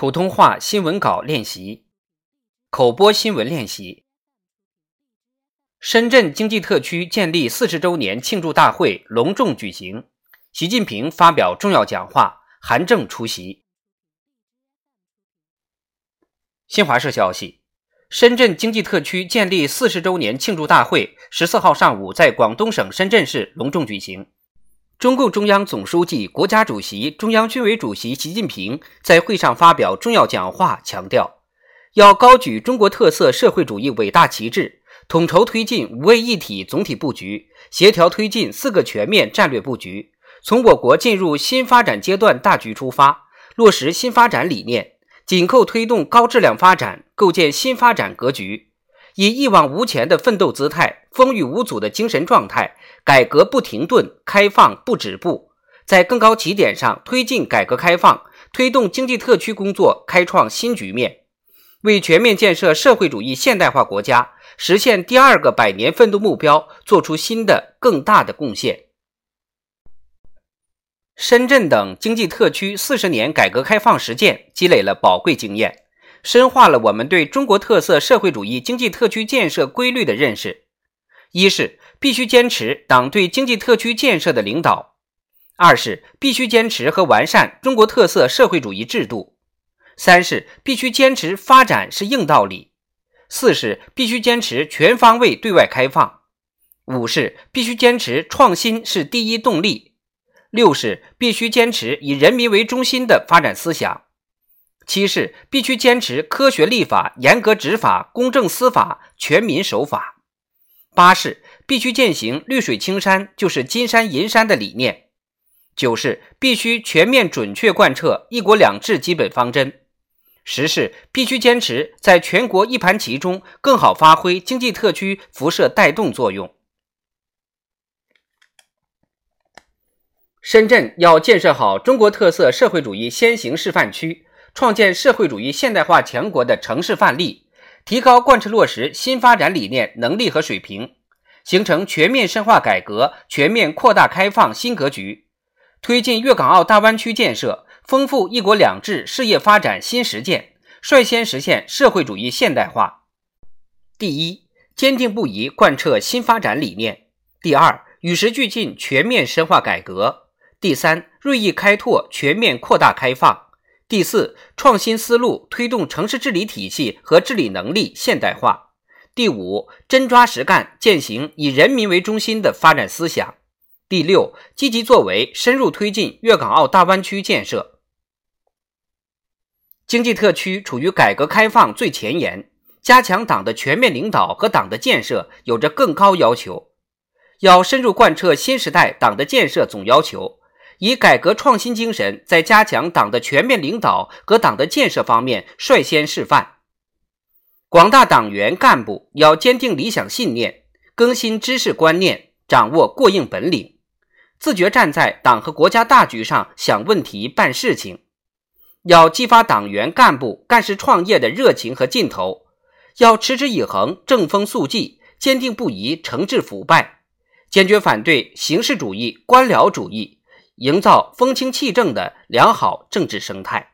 普通话新闻稿练习，口播新闻练习。深圳经济特区建立四十周年庆祝大会隆重举行，习近平发表重要讲话，韩正出席。新华社消息：深圳经济特区建立四十周年庆祝大会十四号上午在广东省深圳市隆重举行。中共中央总书记、国家主席、中央军委主席习近平在会上发表重要讲话，强调要高举中国特色社会主义伟大旗帜，统筹推进五位一体总体布局，协调推进四个全面战略布局。从我国进入新发展阶段大局出发，落实新发展理念，紧扣推动高质量发展，构建新发展格局。以一往无前的奋斗姿态、风雨无阻的精神状态，改革不停顿，开放不止步，在更高起点上推进改革开放，推动经济特区工作开创新局面，为全面建设社会主义现代化国家、实现第二个百年奋斗目标作出新的更大的贡献。深圳等经济特区四十年改革开放实践积累了宝贵经验。深化了我们对中国特色社会主义经济特区建设规律的认识：一是必须坚持党对经济特区建设的领导；二是必须坚持和完善中国特色社会主义制度；三是必须坚持发展是硬道理；四是必须坚持全方位对外开放；五是必须坚持创新是第一动力；六是必须坚持以人民为中心的发展思想。七是必须坚持科学立法、严格执法、公正司法、全民守法；八是必须践行“绿水青山就是金山银山”的理念；九是必须全面准确贯彻“一国两制”基本方针；十是必须坚持在全国一盘棋中更好发挥经济特区辐射带动作用。深圳要建设好中国特色社会主义先行示范区。创建社会主义现代化强国的城市范例，提高贯彻落实新发展理念能力和水平，形成全面深化改革、全面扩大开放新格局，推进粤港澳大湾区建设，丰富“一国两制”事业发展新实践，率先实现社会主义现代化。第一，坚定不移贯彻新发展理念；第二，与时俱进全面深化改革；第三，锐意开拓全面扩大开放。第四，创新思路推动城市治理体系和治理能力现代化。第五，真抓实干践行以人民为中心的发展思想。第六，积极作为深入推进粤港澳大湾区建设。经济特区处于改革开放最前沿，加强党的全面领导和党的建设有着更高要求，要深入贯彻新时代党的建设总要求。以改革创新精神，在加强党的全面领导和党的建设方面率先示范。广大党员干部要坚定理想信念，更新知识观念，掌握过硬本领，自觉站在党和国家大局上想问题、办事情。要激发党员干部干事创业的热情和劲头，要持之以恒正风肃纪，坚定不移惩治腐败，坚决反对形式主义、官僚主义。营造风清气正的良好政治生态。